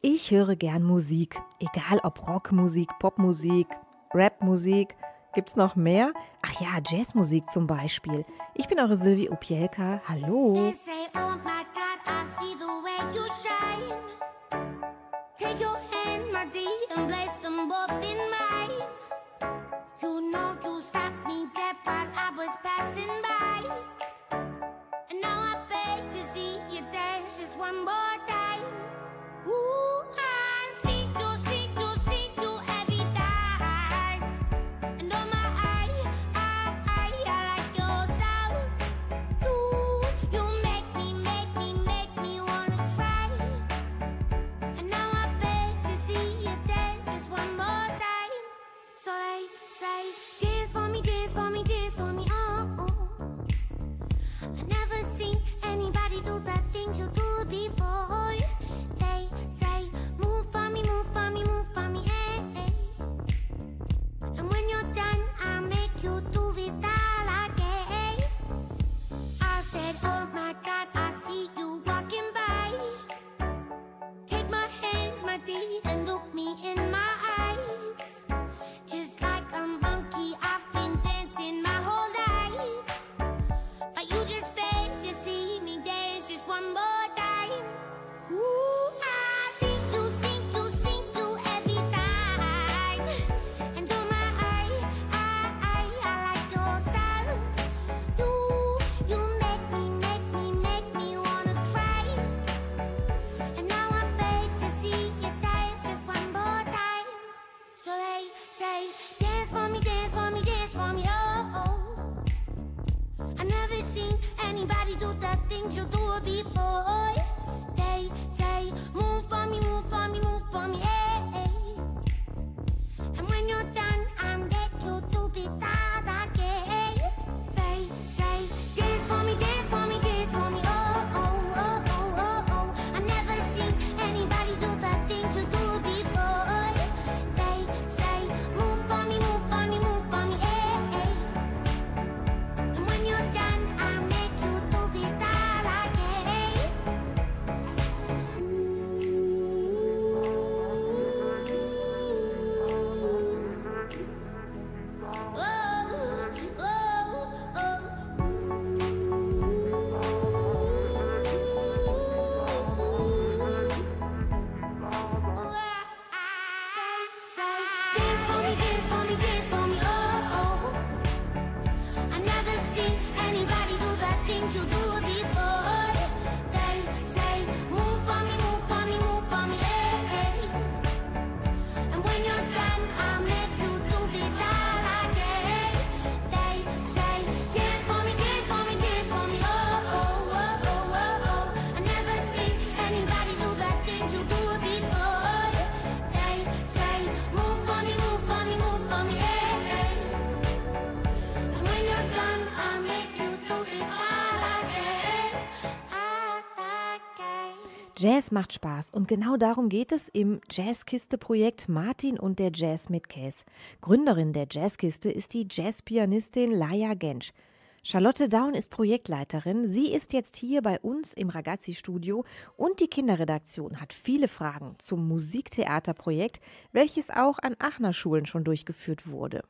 Ich höre gern Musik, egal ob Rockmusik, Popmusik, Rapmusik. Gibt's noch mehr? Ach ja, Jazzmusik zum Beispiel. Ich bin eure Silvi Opielka. Hallo. Oh. Take your hand, my dear, and place them both in mine. Jazz macht Spaß und genau darum geht es im Jazzkiste-Projekt Martin und der Jazz mit Käse. Gründerin der Jazzkiste ist die Jazzpianistin Laia Gensch. Charlotte Daun ist Projektleiterin. Sie ist jetzt hier bei uns im Ragazzi-Studio und die Kinderredaktion hat viele Fragen zum Musiktheaterprojekt, welches auch an Aachener Schulen schon durchgeführt wurde.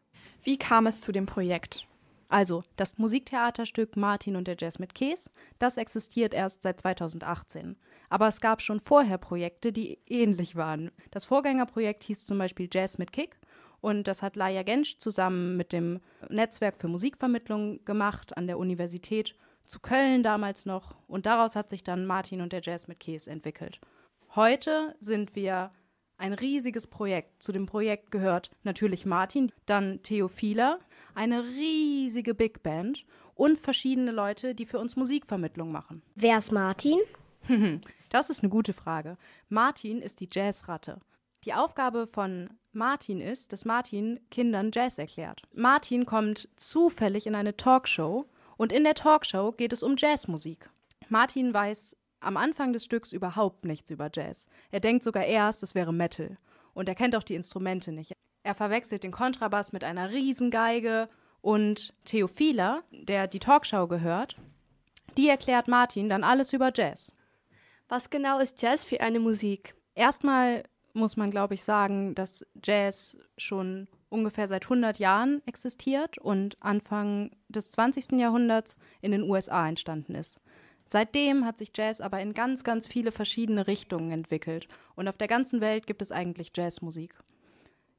Wie kam es zu dem Projekt? Also, das Musiktheaterstück Martin und der Jazz mit Käse, das existiert erst seit 2018. Aber es gab schon vorher Projekte, die ähnlich waren. Das Vorgängerprojekt hieß zum Beispiel Jazz mit Kick und das hat Laia Gensch zusammen mit dem Netzwerk für Musikvermittlung gemacht an der Universität zu Köln damals noch. Und daraus hat sich dann Martin und der Jazz mit Käse entwickelt. Heute sind wir ein riesiges Projekt. Zu dem Projekt gehört natürlich Martin, dann Theophila, eine riesige Big Band und verschiedene Leute, die für uns Musikvermittlung machen. Wer ist Martin? Das ist eine gute Frage. Martin ist die Jazzratte. Die Aufgabe von Martin ist, dass Martin Kindern Jazz erklärt. Martin kommt zufällig in eine Talkshow und in der Talkshow geht es um Jazzmusik. Martin weiß am Anfang des Stücks überhaupt nichts über Jazz. Er denkt sogar erst, es wäre Metal. Und er kennt auch die Instrumente nicht. Er verwechselt den Kontrabass mit einer Riesengeige und Theophila, der die Talkshow gehört, die erklärt Martin dann alles über Jazz. Was genau ist Jazz für eine Musik? Erstmal muss man, glaube ich, sagen, dass Jazz schon ungefähr seit 100 Jahren existiert und Anfang des 20. Jahrhunderts in den USA entstanden ist. Seitdem hat sich Jazz aber in ganz, ganz viele verschiedene Richtungen entwickelt und auf der ganzen Welt gibt es eigentlich Jazzmusik.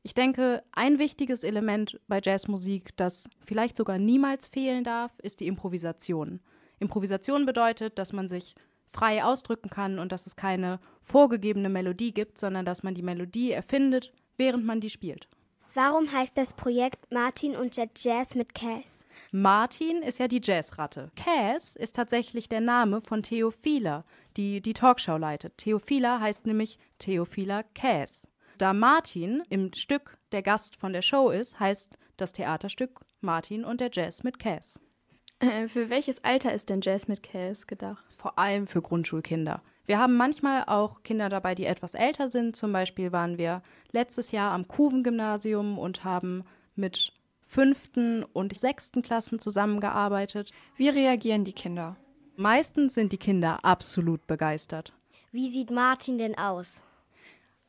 Ich denke, ein wichtiges Element bei Jazzmusik, das vielleicht sogar niemals fehlen darf, ist die Improvisation. Improvisation bedeutet, dass man sich frei ausdrücken kann und dass es keine vorgegebene Melodie gibt, sondern dass man die Melodie erfindet, während man die spielt. Warum heißt das Projekt Martin und der Jazz mit Cass? Martin ist ja die Jazzratte. Cass ist tatsächlich der Name von Theophila, die die Talkshow leitet. Theophila heißt nämlich Theophila Cass. Da Martin im Stück der Gast von der Show ist, heißt das Theaterstück Martin und der Jazz mit Cass. Äh, für welches Alter ist denn Jazz mit Cass gedacht? Vor allem für Grundschulkinder. Wir haben manchmal auch Kinder dabei, die etwas älter sind. Zum Beispiel waren wir letztes Jahr am Kuven-Gymnasium und haben mit fünften und sechsten Klassen zusammengearbeitet. Wie reagieren die Kinder? Meistens sind die Kinder absolut begeistert. Wie sieht Martin denn aus?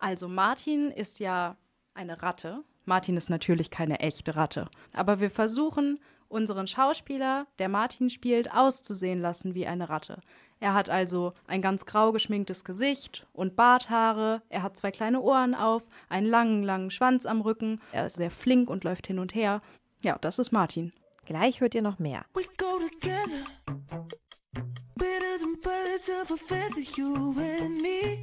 Also Martin ist ja eine Ratte. Martin ist natürlich keine echte Ratte. Aber wir versuchen unseren Schauspieler, der Martin spielt, auszusehen lassen wie eine Ratte. Er hat also ein ganz grau geschminktes Gesicht und Barthaare, er hat zwei kleine Ohren auf, einen langen, langen Schwanz am Rücken, er ist sehr flink und läuft hin und her. Ja, das ist Martin. Gleich hört ihr noch mehr. We go together, better than birds of a feather, you and me.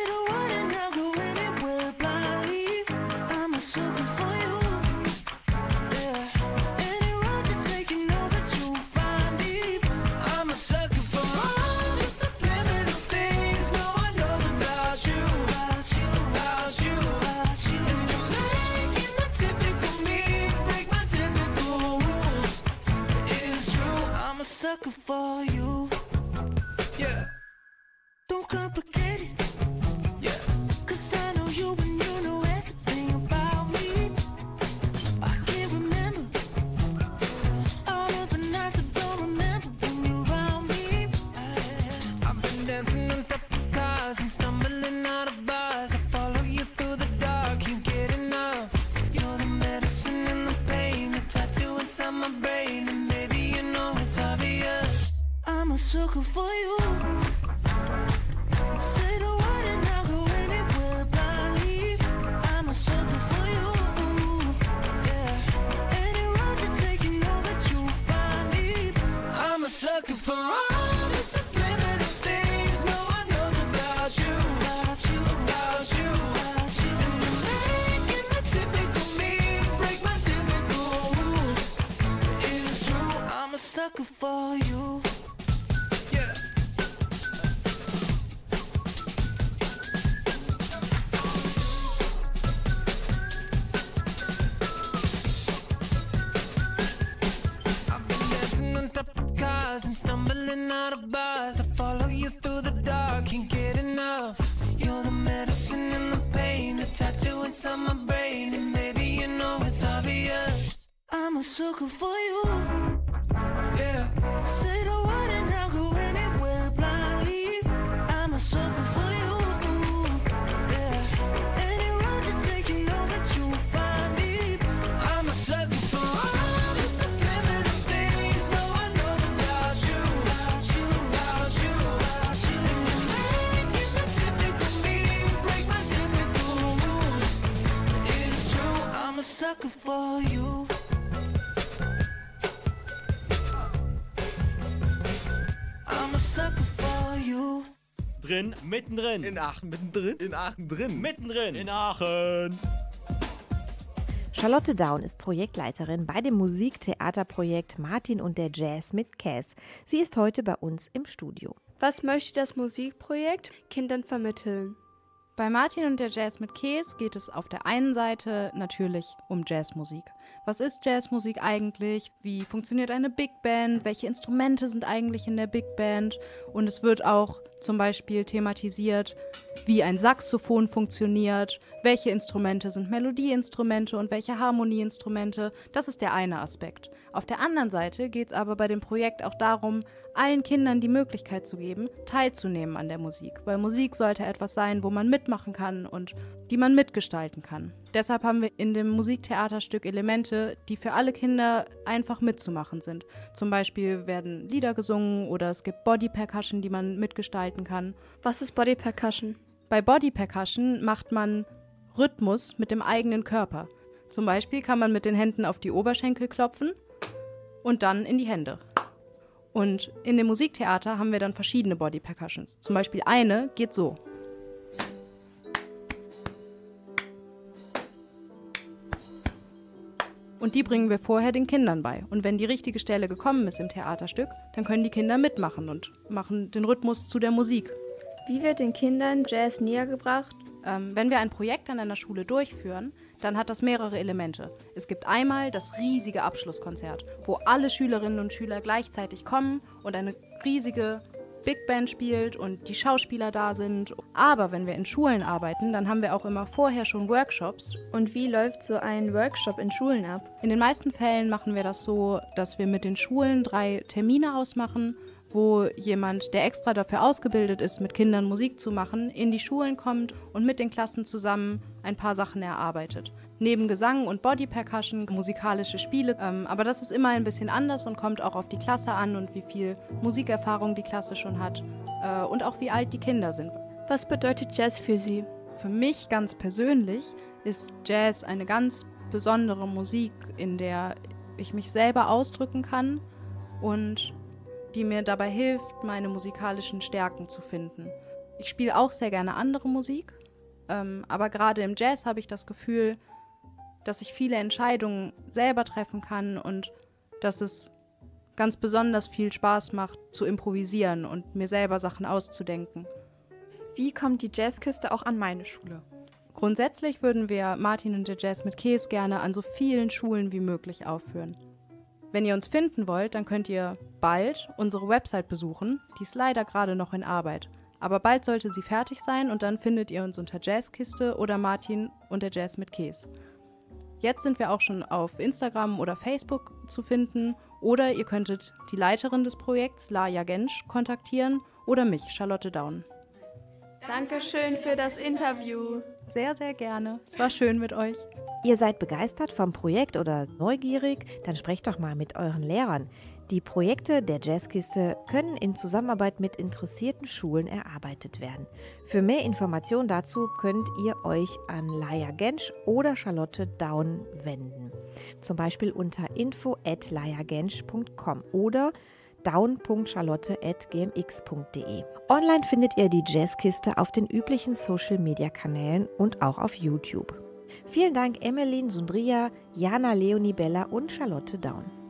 for you. I'm a sucker for you. Drin, mittendrin. In Aachen mittendrin? In Aachen drin. mittendrin. In Aachen. Charlotte Daun ist Projektleiterin bei dem Musiktheaterprojekt Martin und der Jazz mit Cass. Sie ist heute bei uns im Studio. Was möchte das Musikprojekt Kindern vermitteln? Bei Martin und der Jazz mit Käse geht es auf der einen Seite natürlich um Jazzmusik. Was ist Jazzmusik eigentlich? Wie funktioniert eine Big Band? Welche Instrumente sind eigentlich in der Big Band? Und es wird auch zum Beispiel thematisiert, wie ein Saxophon funktioniert, welche Instrumente sind Melodieinstrumente und welche Harmonieinstrumente. Das ist der eine Aspekt. Auf der anderen Seite geht es aber bei dem Projekt auch darum, allen Kindern die Möglichkeit zu geben, teilzunehmen an der Musik, weil Musik sollte etwas sein, wo man mitmachen kann und die man mitgestalten kann. Deshalb haben wir in dem Musiktheaterstück Elemente, die für alle Kinder einfach mitzumachen sind. Zum Beispiel werden Lieder gesungen oder es gibt Body Percussion, die man mitgestalten kann. Was ist Body Percussion? Bei Body Percussion macht man Rhythmus mit dem eigenen Körper. Zum Beispiel kann man mit den Händen auf die Oberschenkel klopfen und dann in die Hände. Und in dem Musiktheater haben wir dann verschiedene Body Percussions. Zum Beispiel eine geht so. Und die bringen wir vorher den Kindern bei. Und wenn die richtige Stelle gekommen ist im Theaterstück, dann können die Kinder mitmachen und machen den Rhythmus zu der Musik. Wie wird den Kindern Jazz näher gebracht? Ähm, wenn wir ein Projekt an einer Schule durchführen, dann hat das mehrere Elemente. Es gibt einmal das riesige Abschlusskonzert, wo alle Schülerinnen und Schüler gleichzeitig kommen und eine riesige Big Band spielt und die Schauspieler da sind. Aber wenn wir in Schulen arbeiten, dann haben wir auch immer vorher schon Workshops. Und wie läuft so ein Workshop in Schulen ab? In den meisten Fällen machen wir das so, dass wir mit den Schulen drei Termine ausmachen wo jemand, der extra dafür ausgebildet ist, mit Kindern Musik zu machen, in die Schulen kommt und mit den Klassen zusammen ein paar Sachen erarbeitet. Neben Gesang und Body Percussion, musikalische Spiele. Ähm, aber das ist immer ein bisschen anders und kommt auch auf die Klasse an und wie viel Musikerfahrung die Klasse schon hat äh, und auch wie alt die Kinder sind. Was bedeutet Jazz für Sie? Für mich ganz persönlich ist Jazz eine ganz besondere Musik, in der ich mich selber ausdrücken kann und die mir dabei hilft, meine musikalischen Stärken zu finden. Ich spiele auch sehr gerne andere Musik, ähm, aber gerade im Jazz habe ich das Gefühl, dass ich viele Entscheidungen selber treffen kann und dass es ganz besonders viel Spaß macht, zu improvisieren und mir selber Sachen auszudenken. Wie kommt die Jazzkiste auch an meine Schule? Grundsätzlich würden wir Martin und der Jazz mit Käse gerne an so vielen Schulen wie möglich aufführen. Wenn ihr uns finden wollt, dann könnt ihr bald unsere Website besuchen. Die ist leider gerade noch in Arbeit. Aber bald sollte sie fertig sein und dann findet ihr uns unter Jazzkiste oder Martin und der Jazz mit Käse. Jetzt sind wir auch schon auf Instagram oder Facebook zu finden oder ihr könntet die Leiterin des Projekts, Laja Gensch, kontaktieren oder mich, Charlotte Daun. Dankeschön für das Interview. Sehr, sehr gerne. Es war schön mit euch. Ihr seid begeistert vom Projekt oder neugierig? Dann sprecht doch mal mit euren Lehrern. Die Projekte der Jazzkiste können in Zusammenarbeit mit interessierten Schulen erarbeitet werden. Für mehr Informationen dazu könnt ihr euch an Laia Gensch oder Charlotte Daun wenden. Zum Beispiel unter info.laiagensch.com oder down.charlotte.gmx.de. Online findet ihr die Jazzkiste auf den üblichen Social-Media-Kanälen und auch auf YouTube. Vielen Dank Emmeline Sundria, Jana Leonie Bella und Charlotte Daun.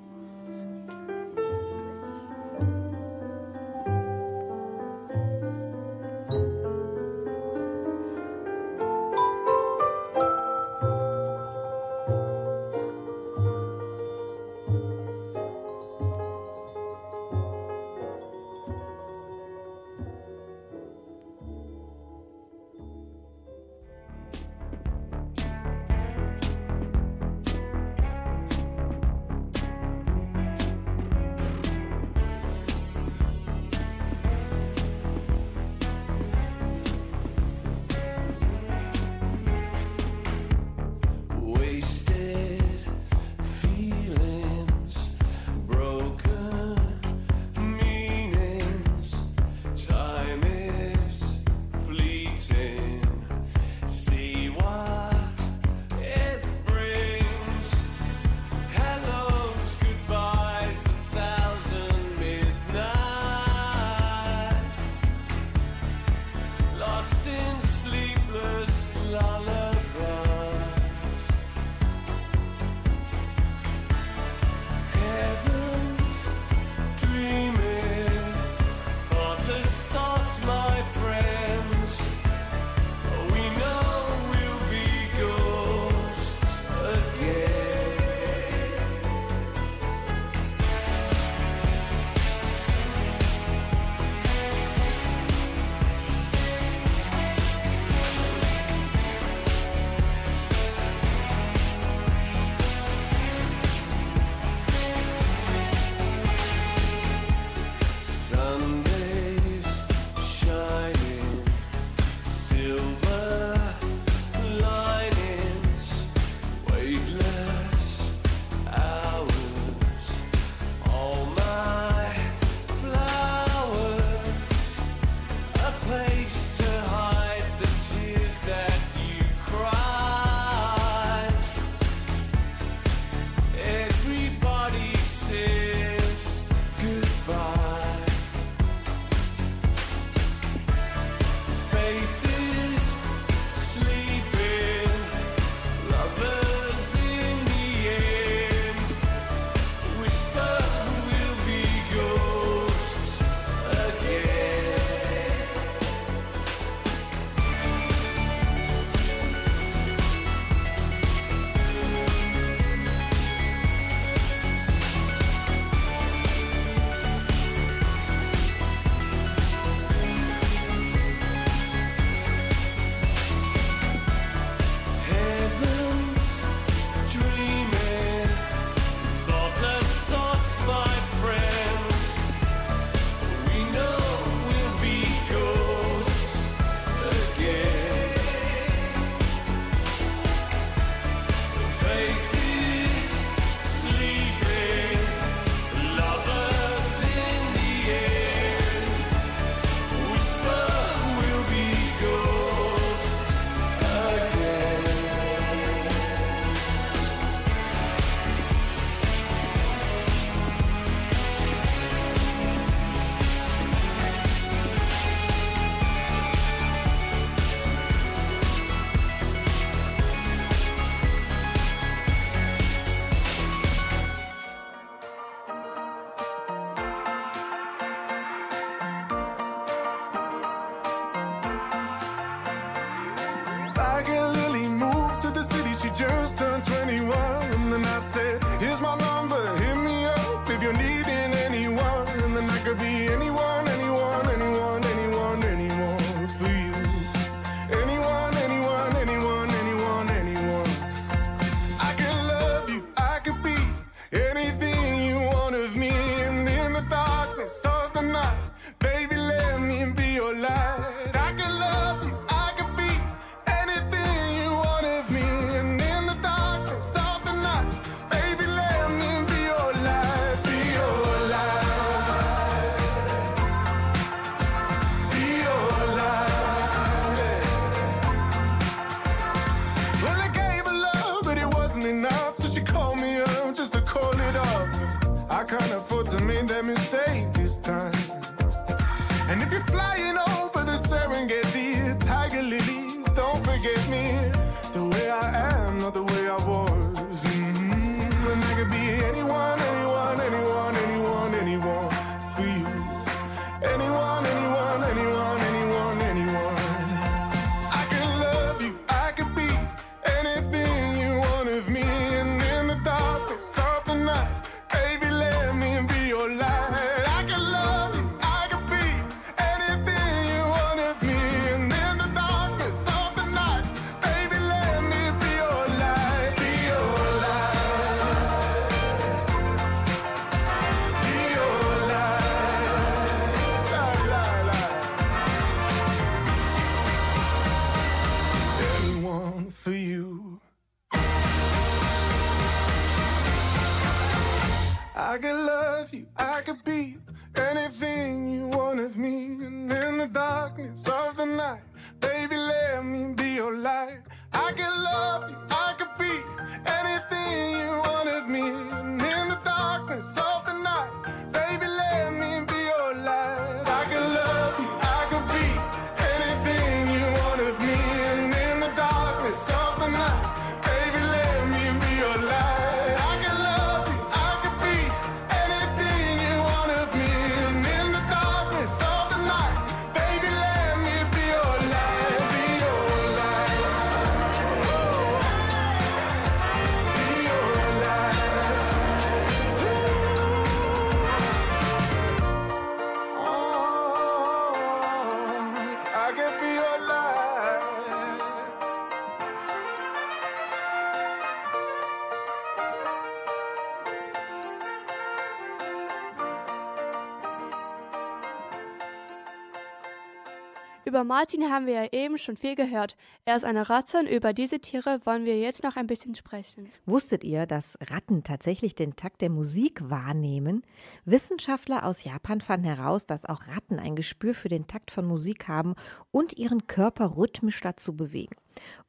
Über Martin haben wir ja eben schon viel gehört. Er ist eine Ratte und über diese Tiere wollen wir jetzt noch ein bisschen sprechen. Wusstet ihr, dass Ratten tatsächlich den Takt der Musik wahrnehmen? Wissenschaftler aus Japan fanden heraus, dass auch Ratten ein Gespür für den Takt von Musik haben und ihren Körper rhythmisch dazu bewegen.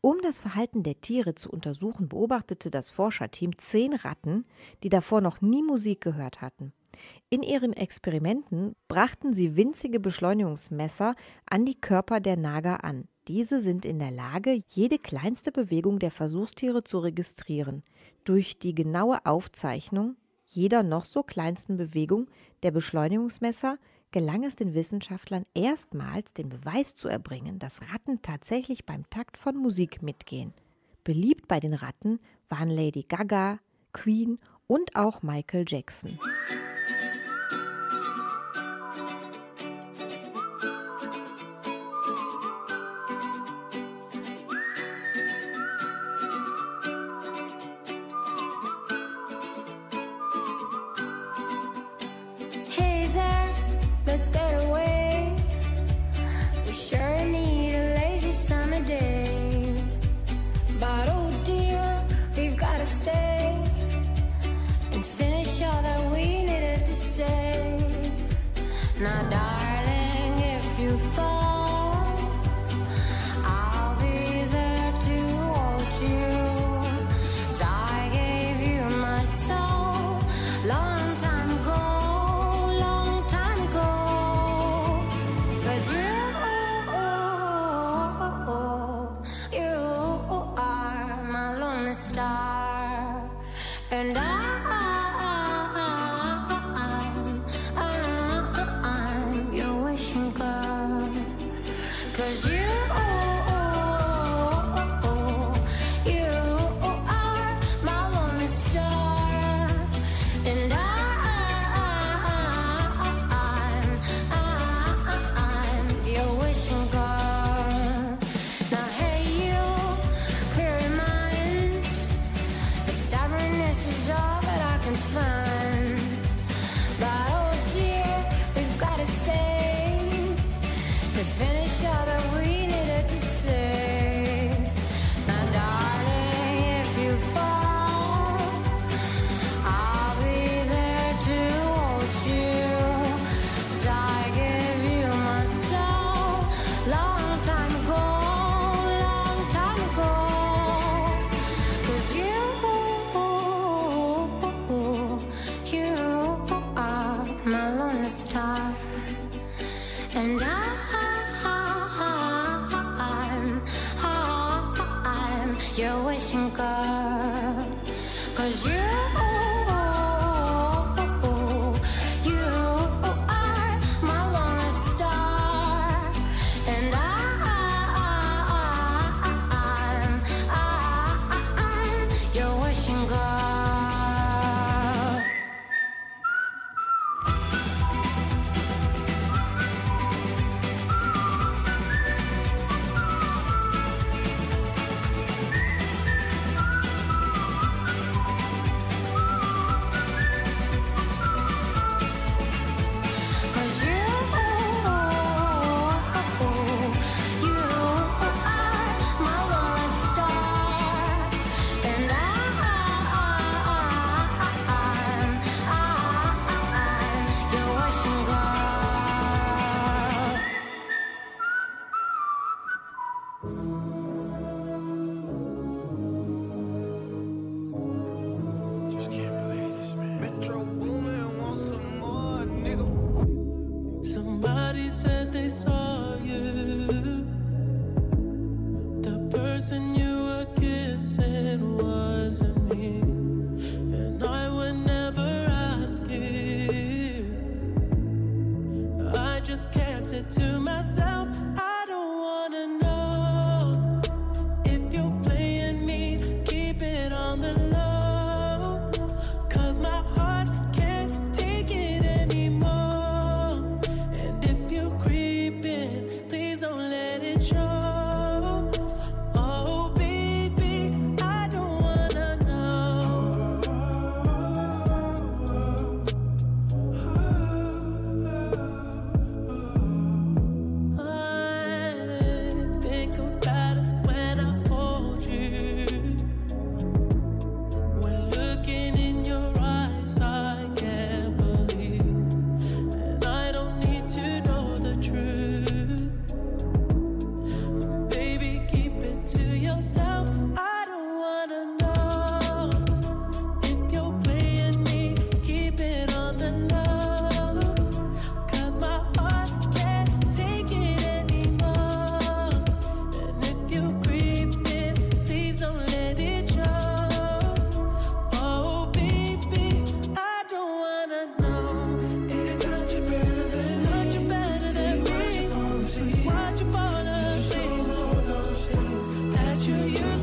Um das Verhalten der Tiere zu untersuchen, beobachtete das Forscherteam zehn Ratten, die davor noch nie Musik gehört hatten. In ihren Experimenten brachten sie winzige Beschleunigungsmesser an die Körper der Nager an. Diese sind in der Lage, jede kleinste Bewegung der Versuchstiere zu registrieren. Durch die genaue Aufzeichnung jeder noch so kleinsten Bewegung der Beschleunigungsmesser gelang es den Wissenschaftlern erstmals, den Beweis zu erbringen, dass Ratten tatsächlich beim Takt von Musik mitgehen. Beliebt bei den Ratten waren Lady Gaga, Queen und auch Michael Jackson.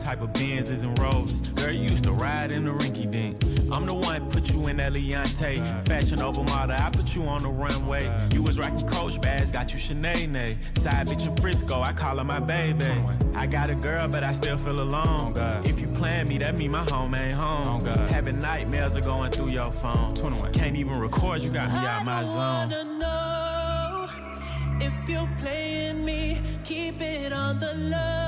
type of Benzes and Rolls. Girl, you used to ride in the rinky dink. I'm the one put you in that Leontay. Fashion over model, I put you on the runway. You was rocking Coach bags, got you Sinead. Side bitch in Frisco, I call her my baby. I got a girl, but I still feel alone. If you plan me, that mean my home ain't home. Having nightmares are going through your phone. Can't even record, you got me out my zone. wanna know if you're playing me, keep it on the low.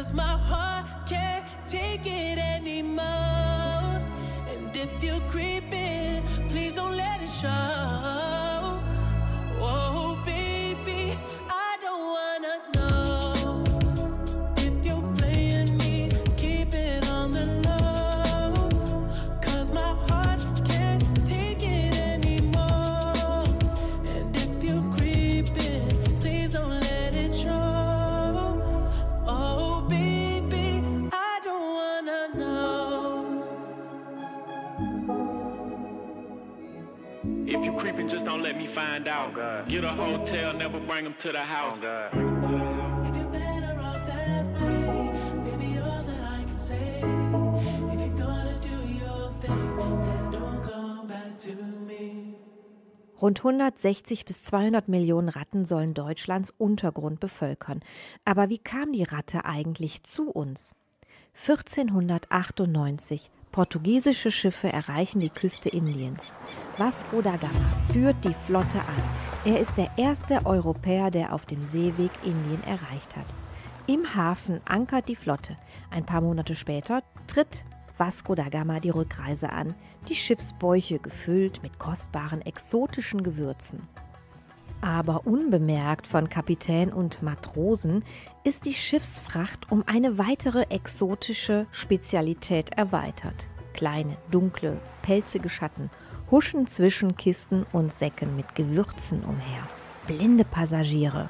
Cause my heart can't take it anymore. And if you're creeping, find out. Get a hotel, never bring them to the house. Me. Rund 160 bis 200 Millionen Ratten sollen Deutschlands Untergrund bevölkern. Aber wie kam die Ratte eigentlich zu uns? 1498. Portugiesische Schiffe erreichen die Küste Indiens. Vasco da Gama führt die Flotte an. Er ist der erste Europäer, der auf dem Seeweg Indien erreicht hat. Im Hafen ankert die Flotte. Ein paar Monate später tritt Vasco da Gama die Rückreise an, die Schiffsbäuche gefüllt mit kostbaren exotischen Gewürzen. Aber unbemerkt von Kapitän und Matrosen ist die Schiffsfracht um eine weitere exotische Spezialität erweitert. Kleine, dunkle, pelzige Schatten huschen zwischen Kisten und Säcken mit Gewürzen umher. Blinde Passagiere.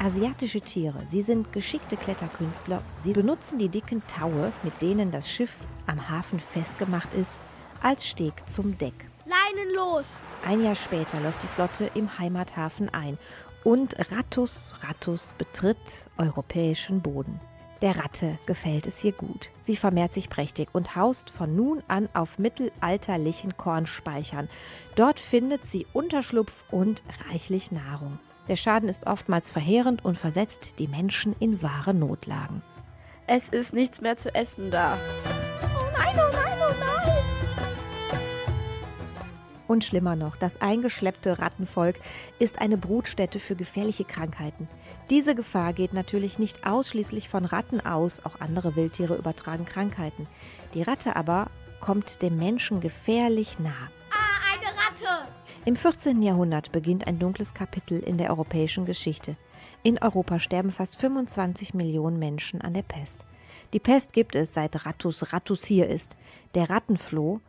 Asiatische Tiere, sie sind geschickte Kletterkünstler. Sie benutzen die dicken Taue, mit denen das Schiff am Hafen festgemacht ist, als Steg zum Deck. Leinen los! Ein Jahr später läuft die Flotte im Heimathafen ein und Rattus Rattus betritt europäischen Boden. Der Ratte gefällt es hier gut. Sie vermehrt sich prächtig und haust von nun an auf mittelalterlichen Kornspeichern. Dort findet sie Unterschlupf und reichlich Nahrung. Der Schaden ist oftmals verheerend und versetzt die Menschen in wahre Notlagen. Es ist nichts mehr zu essen da. Oh nein, Und schlimmer noch, das eingeschleppte Rattenvolk ist eine Brutstätte für gefährliche Krankheiten. Diese Gefahr geht natürlich nicht ausschließlich von Ratten aus, auch andere Wildtiere übertragen Krankheiten. Die Ratte aber kommt dem Menschen gefährlich nah. Ah, eine Ratte! Im 14. Jahrhundert beginnt ein dunkles Kapitel in der europäischen Geschichte. In Europa sterben fast 25 Millionen Menschen an der Pest. Die Pest gibt es seit Rattus Rattus hier ist. Der Rattenfloh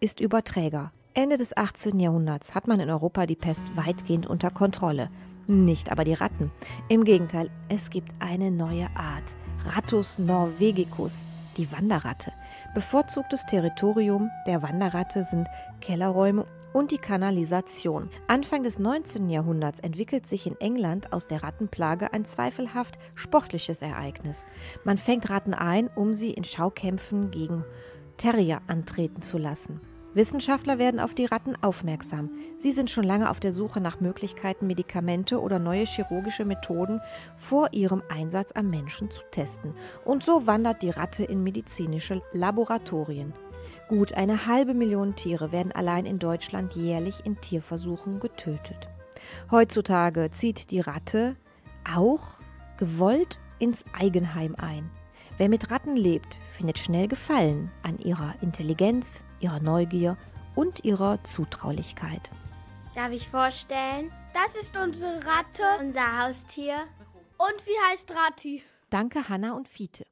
ist Überträger. Ende des 18. Jahrhunderts hat man in Europa die Pest weitgehend unter Kontrolle. Nicht aber die Ratten. Im Gegenteil, es gibt eine neue Art. Rattus norvegicus, die Wanderratte. Bevorzugtes Territorium der Wanderratte sind Kellerräume und die Kanalisation. Anfang des 19. Jahrhunderts entwickelt sich in England aus der Rattenplage ein zweifelhaft sportliches Ereignis. Man fängt Ratten ein, um sie in Schaukämpfen gegen Terrier antreten zu lassen. Wissenschaftler werden auf die Ratten aufmerksam. Sie sind schon lange auf der Suche nach Möglichkeiten, Medikamente oder neue chirurgische Methoden vor ihrem Einsatz am Menschen zu testen. Und so wandert die Ratte in medizinische Laboratorien. Gut eine halbe Million Tiere werden allein in Deutschland jährlich in Tierversuchen getötet. Heutzutage zieht die Ratte auch gewollt ins Eigenheim ein. Wer mit Ratten lebt, findet schnell Gefallen an ihrer Intelligenz, ihrer Neugier und ihrer Zutraulichkeit. Darf ich vorstellen? Das ist unsere Ratte, unser Haustier. Und sie heißt Ratti. Danke, Hanna und Fiete.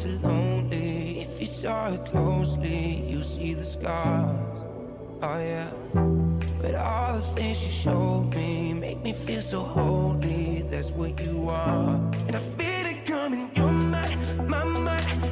Too lonely. If you saw it closely, you see the scars. Oh yeah. But all the things you showed me make me feel so holy. That's what you are. And I feel it coming. You're my, my, my.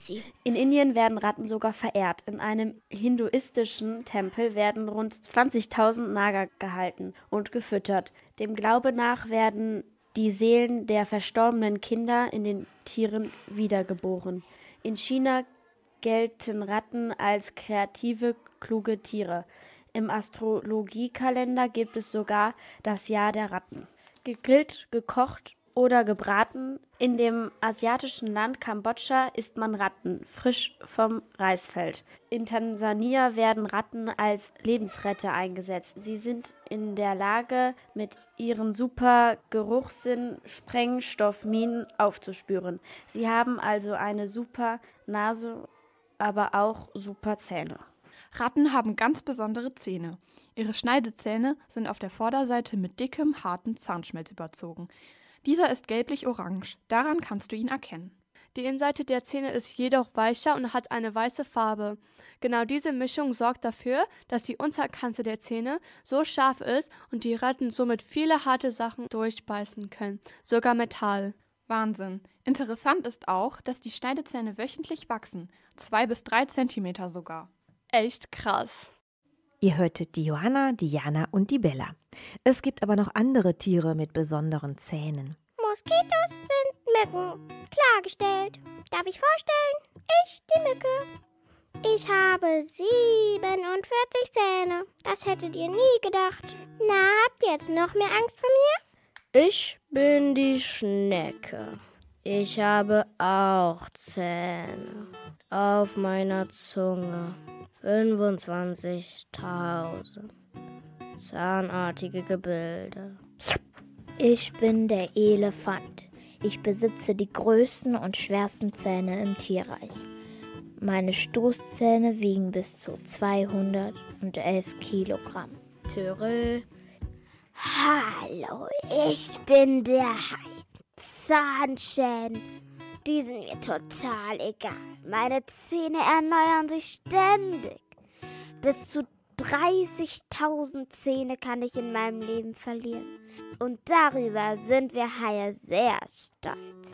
Ragazzi. In Indien werden Ratten sogar verehrt. In einem hinduistischen Tempel werden rund 20.000 Naga gehalten und gefüttert. Dem Glaube nach werden die Seelen der verstorbenen Kinder in den Tieren wiedergeboren. In China gelten Ratten als kreative, kluge Tiere. Im Astrologiekalender gibt es sogar das Jahr der Ratten. Gegrillt, gekocht oder gebraten. In dem asiatischen Land Kambodscha isst man Ratten, frisch vom Reisfeld. In Tansania werden Ratten als Lebensretter eingesetzt. Sie sind in der Lage, mit ihren super Geruchssinn Sprengstoffminen aufzuspüren. Sie haben also eine super Nase, aber auch super Zähne. Ratten haben ganz besondere Zähne. Ihre Schneidezähne sind auf der Vorderseite mit dickem, hartem Zahnschmelz überzogen. Dieser ist gelblich-orange. Daran kannst du ihn erkennen. Die Innenseite der Zähne ist jedoch weicher und hat eine weiße Farbe. Genau diese Mischung sorgt dafür, dass die Unterkante der Zähne so scharf ist und die Ratten somit viele harte Sachen durchbeißen können, sogar Metall. Wahnsinn. Interessant ist auch, dass die Schneidezähne wöchentlich wachsen. Zwei bis drei Zentimeter sogar. Echt krass. Ihr hörtet die Johanna, die Jana und die Bella. Es gibt aber noch andere Tiere mit besonderen Zähnen. Moskitos sind Mücken. Klargestellt. Darf ich vorstellen? Ich, die Mücke. Ich habe 47 Zähne. Das hättet ihr nie gedacht. Na, habt ihr jetzt noch mehr Angst vor mir? Ich bin die Schnecke. Ich habe auch Zähne auf meiner Zunge. 25.000 zahnartige Gebilde. Ich bin der Elefant. Ich besitze die größten und schwersten Zähne im Tierreich. Meine Stoßzähne wiegen bis zu 211 Kilogramm. Törö. Hallo, ich bin der Hai. Zahnschäden. Die sind mir total egal. Meine Zähne erneuern sich ständig. Bis zu 30.000 Zähne kann ich in meinem Leben verlieren. Und darüber sind wir Haie sehr stolz.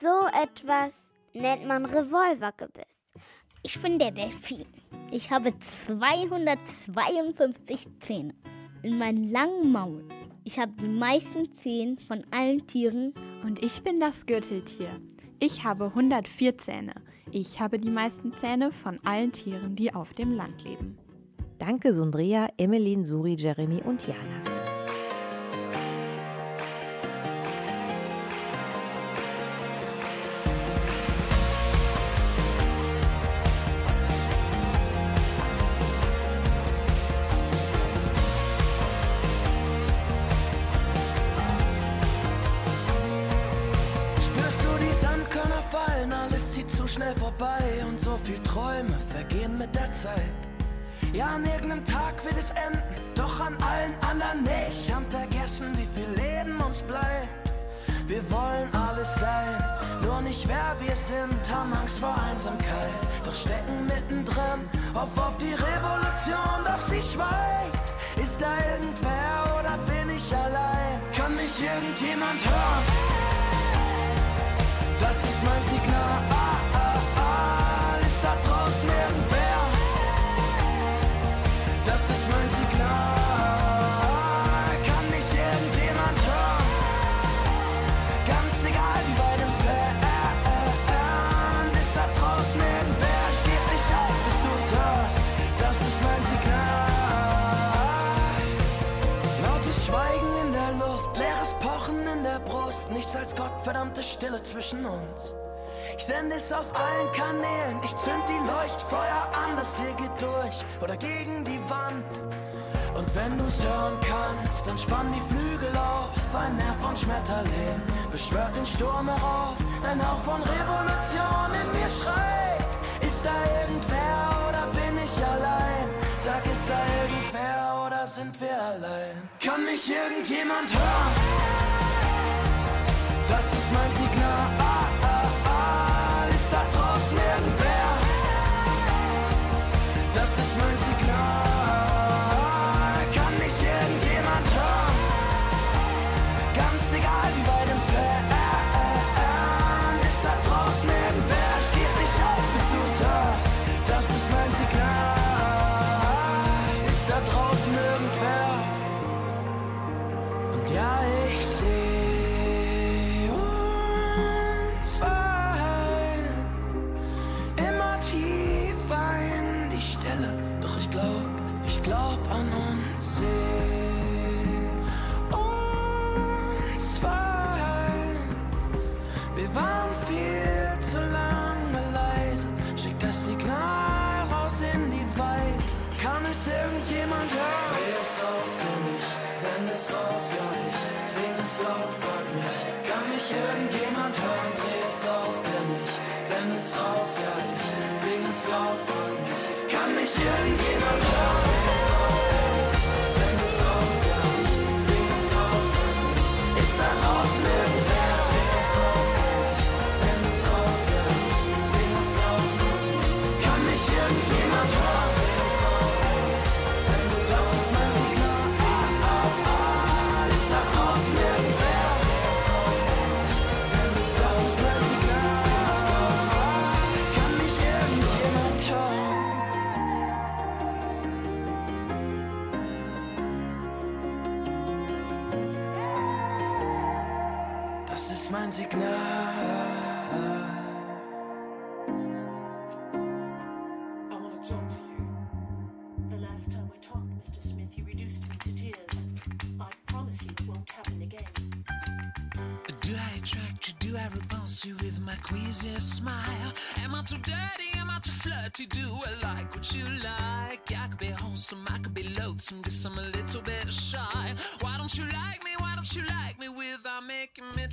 So etwas nennt man Revolvergebiss. Ich bin der Delfin. Ich habe 252 Zähne in meinem langen Maul. Ich habe die meisten Zähne von allen Tieren. Und ich bin das Gürteltier. Ich habe 104 Zähne. Ich habe die meisten Zähne von allen Tieren, die auf dem Land leben. Danke Sundrea, Emmeline, Suri, Jeremy und Jana. es enden, doch an allen anderen nicht. Haben vergessen, wie viel Leben uns bleibt. Wir wollen alles sein, nur nicht wer wir sind. Haben Angst vor Einsamkeit, doch stecken mittendrin. Hoff auf die Revolution, doch sie schweigt. Ist da irgendwer oder bin ich allein? Kann mich irgendjemand hören? Das ist mein Signal. nichts als gottverdammte Stille zwischen uns. Ich sende es auf allen Kanälen, ich zünd die Leuchtfeuer an, das hier geht durch oder gegen die Wand. Und wenn du's hören kannst, dann spann die Flügel auf, ein Nerv von Schmetterling beschwört den Sturm herauf, ein Hauch von Revolution in mir schreit. Ist da irgendwer oder bin ich allein? Sag, ist da irgendwer oder sind wir allein? Kann mich irgendjemand hören? ist mein Signal.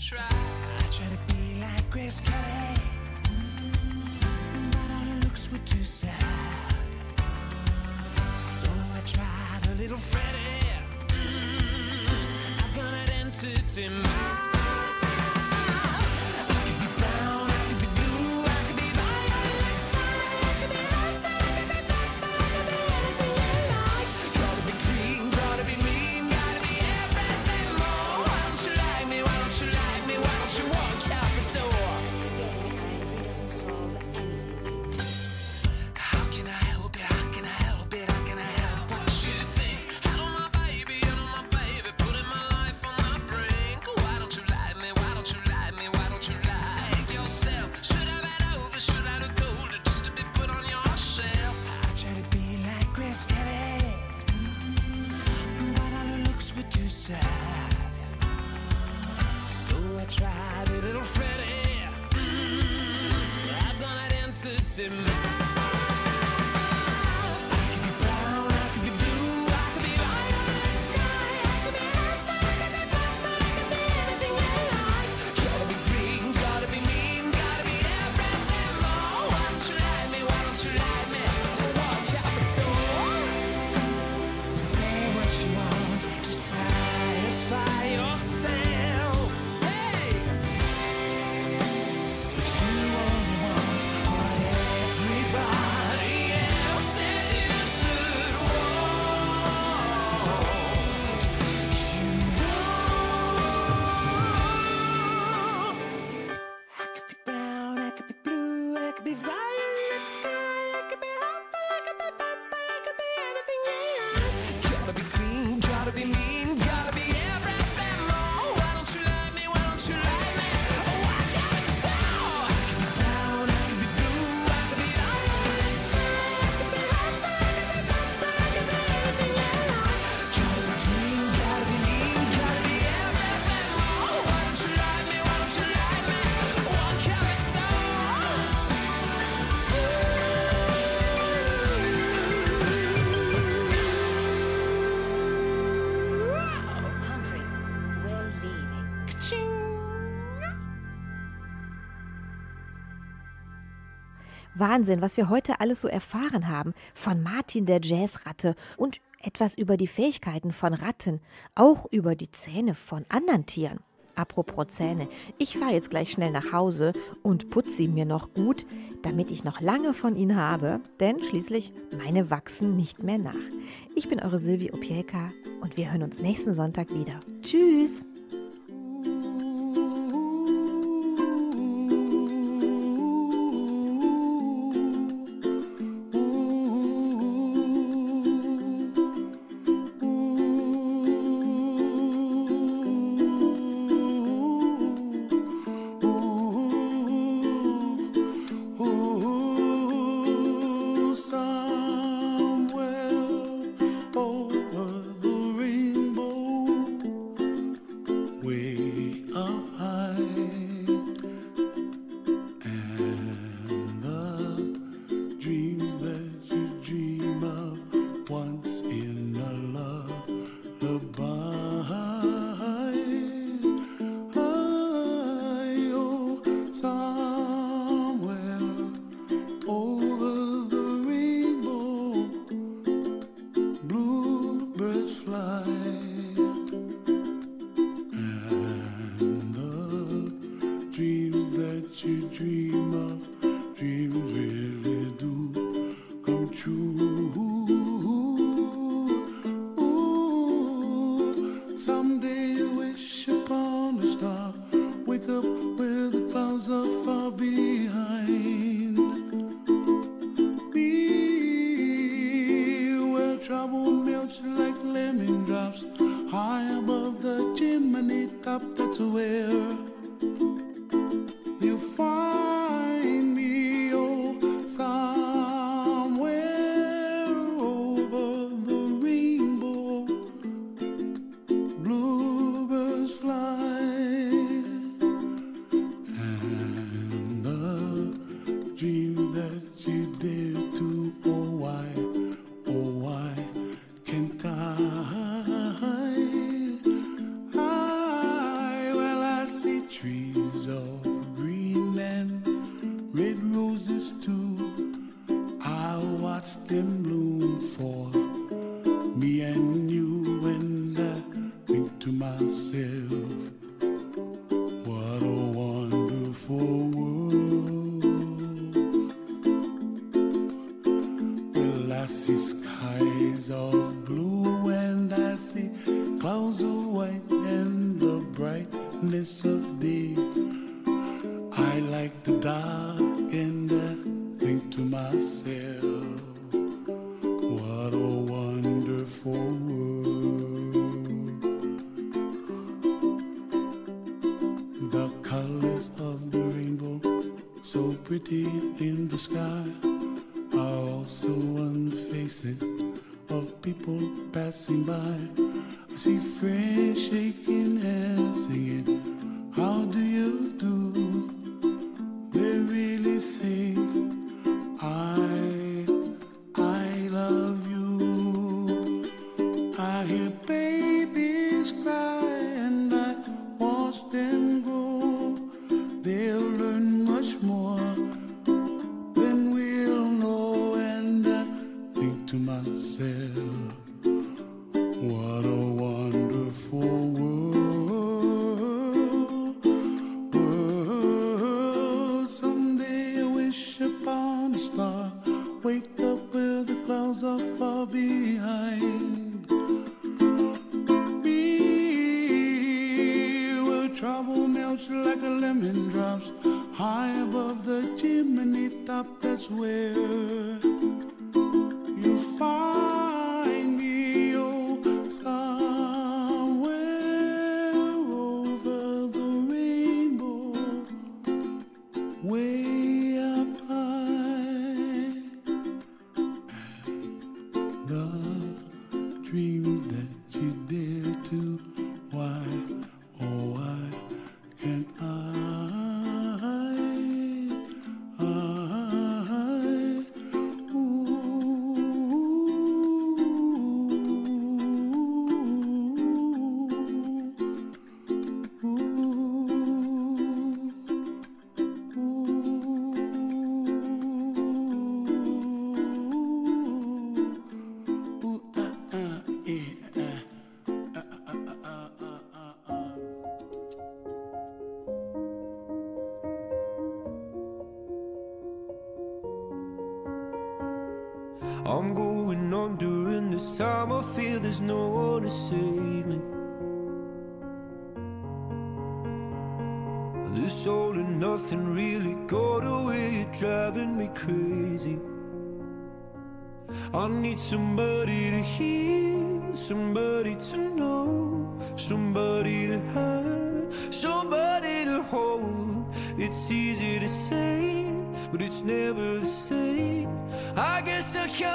try. Wahnsinn, was wir heute alles so erfahren haben von Martin der Jazzratte und etwas über die Fähigkeiten von Ratten, auch über die Zähne von anderen Tieren. Apropos Zähne, ich fahre jetzt gleich schnell nach Hause und putze sie mir noch gut, damit ich noch lange von ihnen habe, denn schließlich meine wachsen nicht mehr nach. Ich bin eure Silvi Opielka und wir hören uns nächsten Sonntag wieder. Tschüss! dream of dreams pretty in the sky are also on the faces of people passing by. I see friends shaking hands, singing. There's no one to save me. This all and nothing really got away, driving me crazy. I need somebody to hear, somebody to know, somebody to have, somebody to hold. It's easy to say, but it's never the same. I guess I kinda